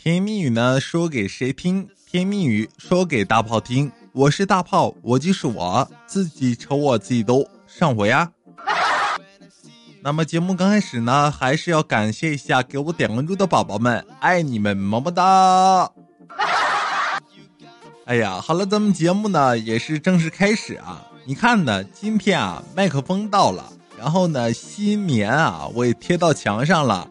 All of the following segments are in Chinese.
甜言蜜语呢，说给谁听？甜言蜜语说给大炮听。我是大炮，我就是我自己，瞅我自己都上火呀。那么节目刚开始呢，还是要感谢一下给我点关注的宝宝们，爱你们，么么哒。哎呀，好了，咱们节目呢也是正式开始啊。你看呢，今天啊麦克风到了，然后呢新棉啊我也贴到墙上了。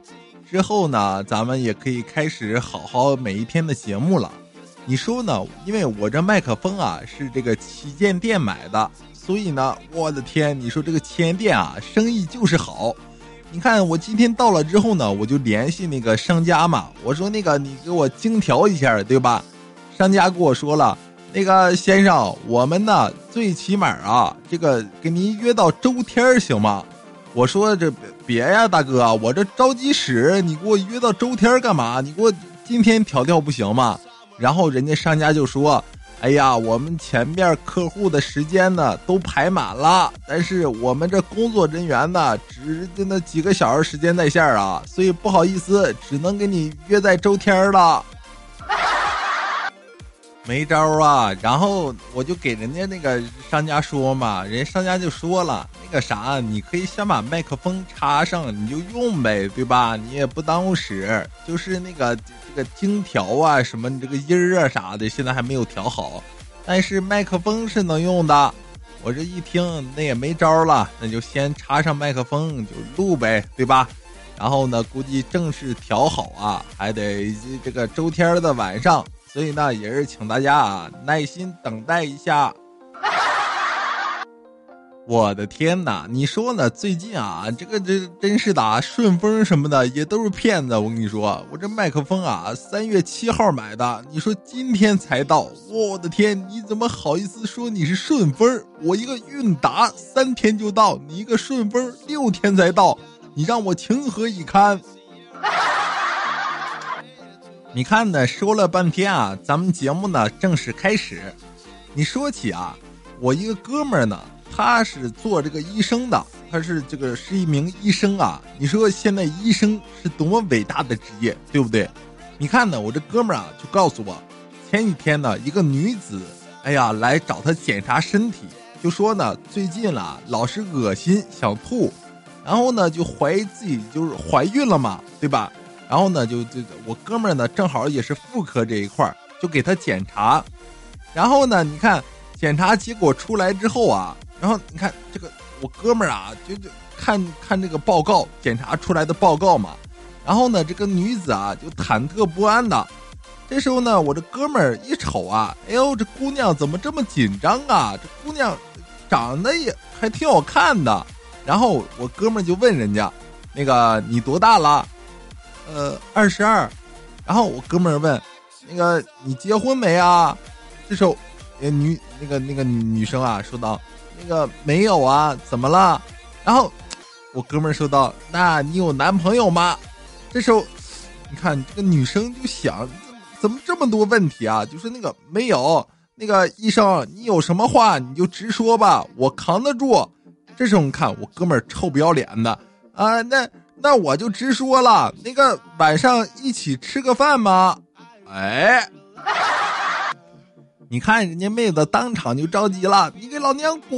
之后呢，咱们也可以开始好好每一天的节目了。你说呢？因为我这麦克风啊是这个旗舰店买的，所以呢，我的天，你说这个旗舰店啊生意就是好。你看我今天到了之后呢，我就联系那个商家嘛，我说那个你给我精调一下，对吧？商家跟我说了，那个先生，我们呢最起码啊，这个给您约到周天行吗？我说这别别呀，大哥，我这着急使，你给我约到周天干嘛？你给我今天调调不行吗？然后人家商家就说：“哎呀，我们前面客户的时间呢都排满了，但是我们这工作人员呢只就那几个小时时间在线啊，所以不好意思，只能给你约在周天了。”没招啊，然后我就给人家那个商家说嘛，人家商家就说了，那个啥，你可以先把麦克风插上，你就用呗，对吧？你也不耽误使，就是那个这个精调啊，什么你这个音儿啊啥的，现在还没有调好，但是麦克风是能用的。我这一听，那也没招了，那就先插上麦克风就录呗，对吧？然后呢，估计正式调好啊，还得这个周天的晚上。所以呢，也是请大家啊耐心等待一下。我的天哪，你说呢？最近啊，这个这真是的，顺丰什么的也都是骗子。我跟你说，我这麦克风啊，三月七号买的，你说今天才到，我的天，你怎么好意思说你是顺丰？我一个韵达三天就到，你一个顺丰六天才到，你让我情何以堪？你看呢，说了半天啊，咱们节目呢正式开始。你说起啊，我一个哥们儿呢，他是做这个医生的，他是这个是一名医生啊。你说现在医生是多么伟大的职业，对不对？你看呢，我这哥们儿啊就告诉我，前几天呢，一个女子，哎呀，来找他检查身体，就说呢，最近了老是恶心想吐，然后呢就怀疑自己就是怀孕了嘛，对吧？然后呢，就就我哥们儿呢，正好也是妇科这一块儿，就给他检查。然后呢，你看检查结果出来之后啊，然后你看这个我哥们儿啊，就就看 看这个报告，检查出来的报告嘛。然后呢，这个女子啊就忐忑不安的。这时候呢，我这哥们儿一瞅啊，哎呦，这姑娘怎么这么紧张啊？这姑娘长得也还挺好看的。然后我哥们儿就问人家，那个你多大了？呃，二十二，然后我哥们儿问，那个你结婚没啊？这时候，呃女那个那个女生啊说道，那个没有啊，怎么了？然后我哥们儿说道，那你有男朋友吗？这时候，你看这个女生就想，怎么这么多问题啊？就是那个没有，那个医生，你有什么话你就直说吧，我扛得住。这时候你看我哥们儿臭不要脸的啊，那。那我就直说了，那个晚上一起吃个饭吗？哎，你看人家妹子当场就着急了，你给老娘滚！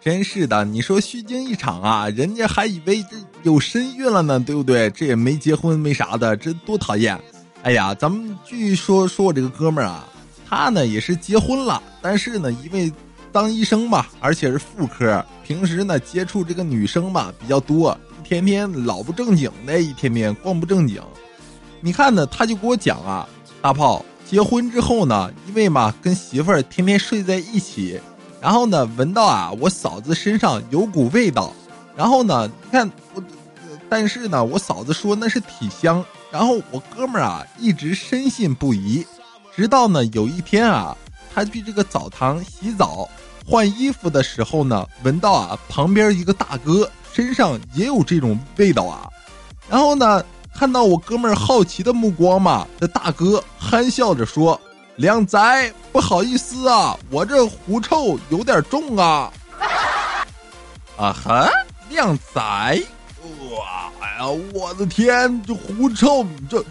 真是的，你说虚惊一场啊，人家还以为这有身孕了呢，对不对？这也没结婚没啥的，这多讨厌！哎呀，咱们继续说说我这个哥们儿啊，他呢也是结婚了，但是呢因为。当医生嘛，而且是妇科，平时呢接触这个女生嘛比较多，一天天老不正经的，一天天光不正经。你看呢，他就给我讲啊，大炮结婚之后呢，因为嘛跟媳妇儿天天睡在一起，然后呢闻到啊我嫂子身上有股味道，然后呢你看我，但是呢我嫂子说那是体香，然后我哥们儿啊一直深信不疑，直到呢有一天啊他去这个澡堂洗澡。换衣服的时候呢，闻到啊，旁边一个大哥身上也有这种味道啊。然后呢，看到我哥们儿好奇的目光嘛，这大哥憨笑着说：“靓仔，不好意思啊，我这狐臭有点重啊。”啊哈，靓仔，哇，哎呀，我的天，这狐臭，这。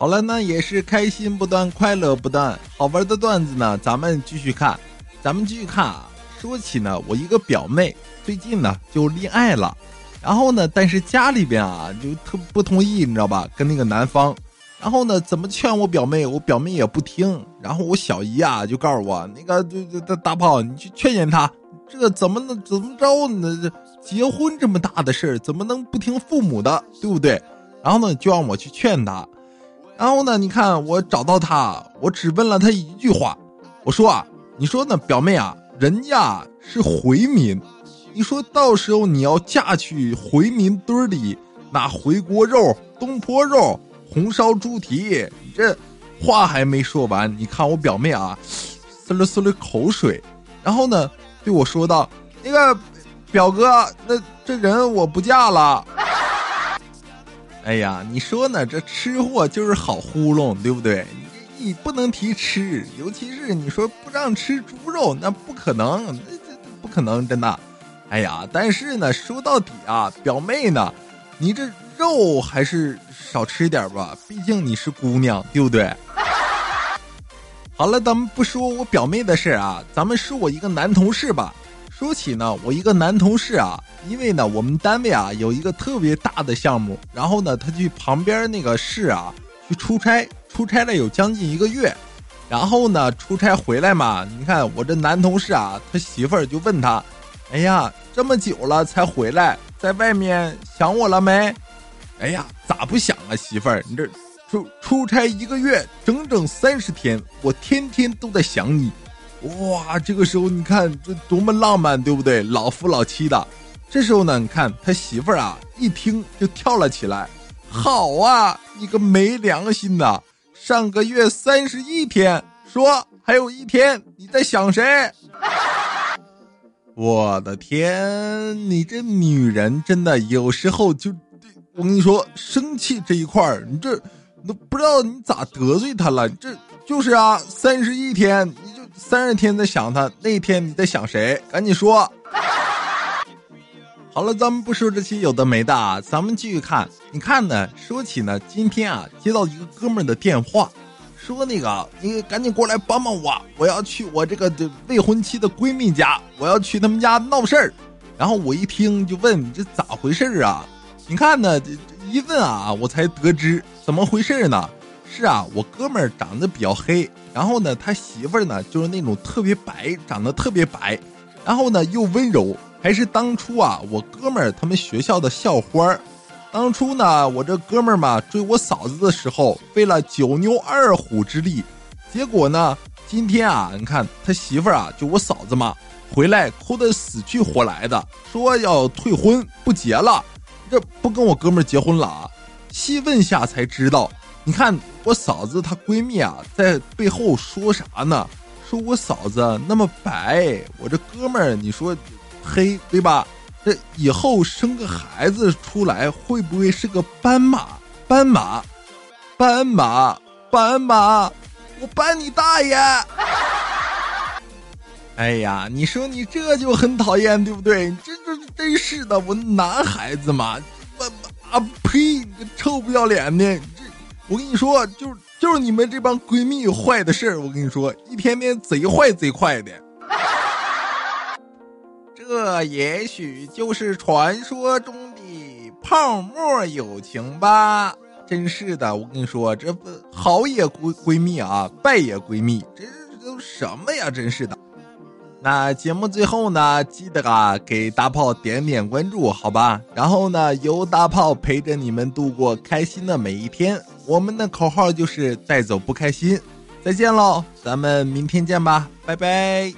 好了，那也是开心不断，快乐不断，好玩的段子呢，咱们继续看，咱们继续看啊。说起呢，我一个表妹最近呢就恋爱了，然后呢，但是家里边啊就特不同意，你知道吧？跟那个男方，然后呢，怎么劝我表妹，我表妹也不听，然后我小姨啊就告诉我，那个这这大炮，你去劝劝他，这怎么能怎么着呢？结婚这么大的事儿，怎么能不听父母的，对不对？然后呢，就让我去劝他。然后呢？你看我找到他，我只问了他一句话，我说啊，你说呢，表妹啊，人家是回民，你说到时候你要嫁去回民堆里，那回锅肉、东坡肉、红烧猪蹄，这话还没说完，你看我表妹啊，呲了呲了口水，然后呢，对我说道：“那个表哥，那这人我不嫁了。”哎呀，你说呢？这吃货就是好糊弄，对不对？你不能提吃，尤其是你说不让吃猪肉，那不可能，那这不可能，真的。哎呀，但是呢，说到底啊，表妹呢，你这肉还是少吃点吧，毕竟你是姑娘，对不对？好了，咱们不说我表妹的事啊，咱们说我一个男同事吧。说起呢，我一个男同事啊，因为呢，我们单位啊有一个特别大的项目，然后呢，他去旁边那个市啊去出差，出差了有将近一个月，然后呢，出差回来嘛，你看我这男同事啊，他媳妇儿就问他，哎呀，这么久了才回来，在外面想我了没？哎呀，咋不想啊，媳妇儿，你这出出差一个月，整整三十天，我天天都在想你。哇，这个时候你看这多么浪漫，对不对？老夫老妻的，这时候呢，你看他媳妇儿啊，一听就跳了起来。好啊，你个没良心的！上个月三十一天，说还有一天你在想谁？我的天，你这女人真的有时候就，我跟你说，生气这一块儿，你这都不知道你咋得罪她了。这就是啊，三十一天你就。三十天在想他，那天你在想谁？赶紧说。好了，咱们不说这些有的没的，啊，咱们继续看。你看呢？说起呢，今天啊，接到一个哥们儿的电话，说那个你赶紧过来帮帮我，我要去我这个未婚妻的闺蜜家，我要去他们家闹事儿。然后我一听就问你这咋回事啊？你看呢，这一问啊，我才得知怎么回事呢？是啊，我哥们儿长得比较黑。然后呢，他媳妇儿呢就是那种特别白，长得特别白，然后呢又温柔，还是当初啊我哥们儿他们学校的校花儿。当初呢，我这哥们儿嘛追我嫂子的时候，费了九牛二虎之力，结果呢，今天啊，你看他媳妇儿啊，就我嫂子嘛，回来哭得死去活来的，说要退婚不结了，这不跟我哥们儿结婚了啊？细问下才知道。你看我嫂子她闺蜜啊，在背后说啥呢？说我嫂子那么白，我这哥们儿你说黑对吧？这以后生个孩子出来会不会是个斑马？斑马，斑马，斑马，我斑你大爷！哎呀，你说你这就很讨厌对不对？这这真是的，我男孩子嘛，我啊呸！你个臭不要脸的！我跟你说，就是就是你们这帮闺蜜坏的事儿。我跟你说，一天天贼坏贼快的。这也许就是传说中的泡沫友情吧。真是的，我跟你说，这不好也闺闺蜜啊，败也闺蜜，这这都什么呀？真是的。那节目最后呢，记得啊，给大炮点点关注，好吧？然后呢，由大炮陪着你们度过开心的每一天。我们的口号就是带走不开心。再见喽，咱们明天见吧，拜拜。